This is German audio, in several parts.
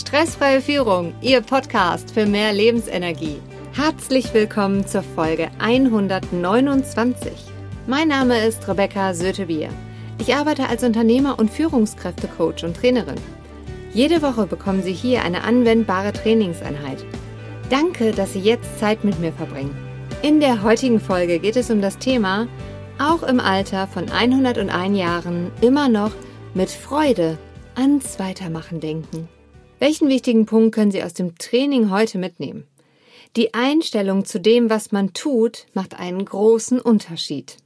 Stressfreie Führung, Ihr Podcast für mehr Lebensenergie. Herzlich willkommen zur Folge 129. Mein Name ist Rebecca Sötebier. Ich arbeite als Unternehmer und Führungskräftecoach und Trainerin. Jede Woche bekommen Sie hier eine anwendbare Trainingseinheit. Danke, dass Sie jetzt Zeit mit mir verbringen. In der heutigen Folge geht es um das Thema, auch im Alter von 101 Jahren immer noch mit Freude ans Weitermachen denken. Welchen wichtigen Punkt können Sie aus dem Training heute mitnehmen? Die Einstellung zu dem, was man tut, macht einen großen Unterschied.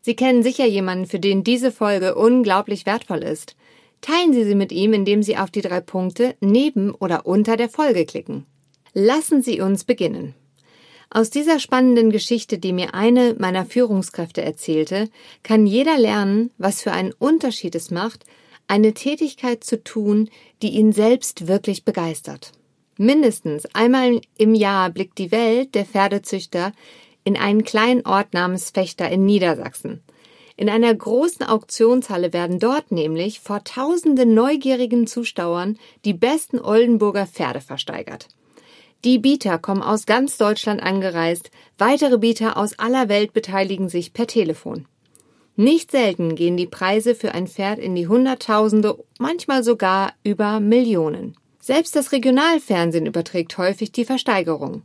Sie kennen sicher jemanden, für den diese Folge unglaublich wertvoll ist. Teilen Sie sie mit ihm, indem Sie auf die drei Punkte neben oder unter der Folge klicken. Lassen Sie uns beginnen. Aus dieser spannenden Geschichte, die mir eine meiner Führungskräfte erzählte, kann jeder lernen, was für einen Unterschied es macht, eine Tätigkeit zu tun, die ihn selbst wirklich begeistert. Mindestens einmal im Jahr blickt die Welt der Pferdezüchter in einen kleinen Ort namens Fechter in Niedersachsen. In einer großen Auktionshalle werden dort nämlich vor tausenden neugierigen Zuschauern die besten Oldenburger Pferde versteigert. Die Bieter kommen aus ganz Deutschland angereist, weitere Bieter aus aller Welt beteiligen sich per Telefon. Nicht selten gehen die Preise für ein Pferd in die Hunderttausende, manchmal sogar über Millionen. Selbst das Regionalfernsehen überträgt häufig die Versteigerung.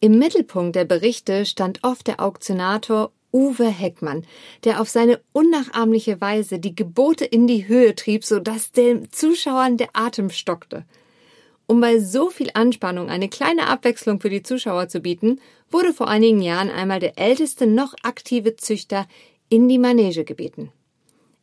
Im Mittelpunkt der Berichte stand oft der Auktionator Uwe Heckmann, der auf seine unnachahmliche Weise die Gebote in die Höhe trieb, so dass den Zuschauern der Atem stockte. Um bei so viel Anspannung eine kleine Abwechslung für die Zuschauer zu bieten, wurde vor einigen Jahren einmal der älteste noch aktive Züchter in die Manege gebeten.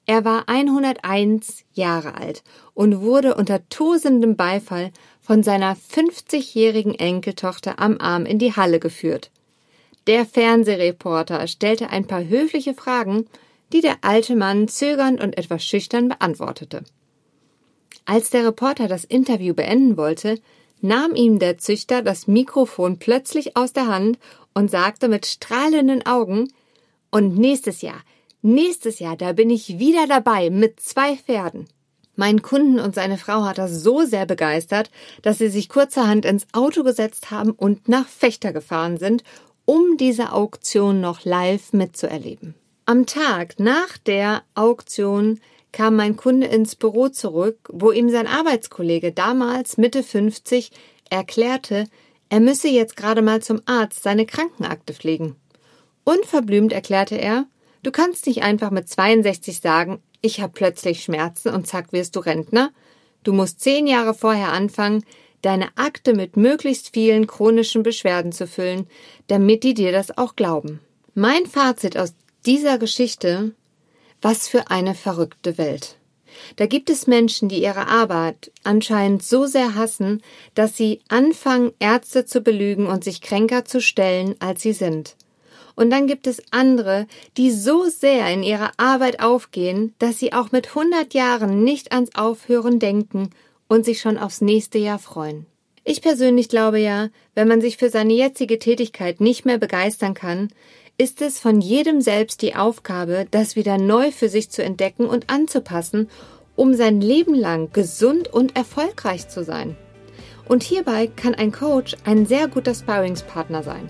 Er war 101 Jahre alt und wurde unter tosendem Beifall von seiner 50-jährigen Enkeltochter am Arm in die Halle geführt. Der Fernsehreporter stellte ein paar höfliche Fragen, die der alte Mann zögernd und etwas schüchtern beantwortete. Als der Reporter das Interview beenden wollte, nahm ihm der Züchter das Mikrofon plötzlich aus der Hand und sagte mit strahlenden Augen, und nächstes Jahr, nächstes Jahr, da bin ich wieder dabei mit zwei Pferden. Mein Kunden und seine Frau hat das so sehr begeistert, dass sie sich kurzerhand ins Auto gesetzt haben und nach Fechter gefahren sind, um diese Auktion noch live mitzuerleben. Am Tag nach der Auktion kam mein Kunde ins Büro zurück, wo ihm sein Arbeitskollege damals Mitte 50 erklärte, er müsse jetzt gerade mal zum Arzt seine Krankenakte pflegen. Unverblümt erklärte er, du kannst nicht einfach mit 62 sagen, ich habe plötzlich Schmerzen und zack wirst du Rentner. Du musst zehn Jahre vorher anfangen, deine Akte mit möglichst vielen chronischen Beschwerden zu füllen, damit die dir das auch glauben. Mein Fazit aus dieser Geschichte, was für eine verrückte Welt. Da gibt es Menschen, die ihre Arbeit anscheinend so sehr hassen, dass sie anfangen, Ärzte zu belügen und sich kränker zu stellen, als sie sind. Und dann gibt es andere, die so sehr in ihrer Arbeit aufgehen, dass sie auch mit 100 Jahren nicht ans Aufhören denken und sich schon aufs nächste Jahr freuen. Ich persönlich glaube ja, wenn man sich für seine jetzige Tätigkeit nicht mehr begeistern kann, ist es von jedem selbst die Aufgabe, das wieder neu für sich zu entdecken und anzupassen, um sein Leben lang gesund und erfolgreich zu sein. Und hierbei kann ein Coach ein sehr guter Sparringspartner sein.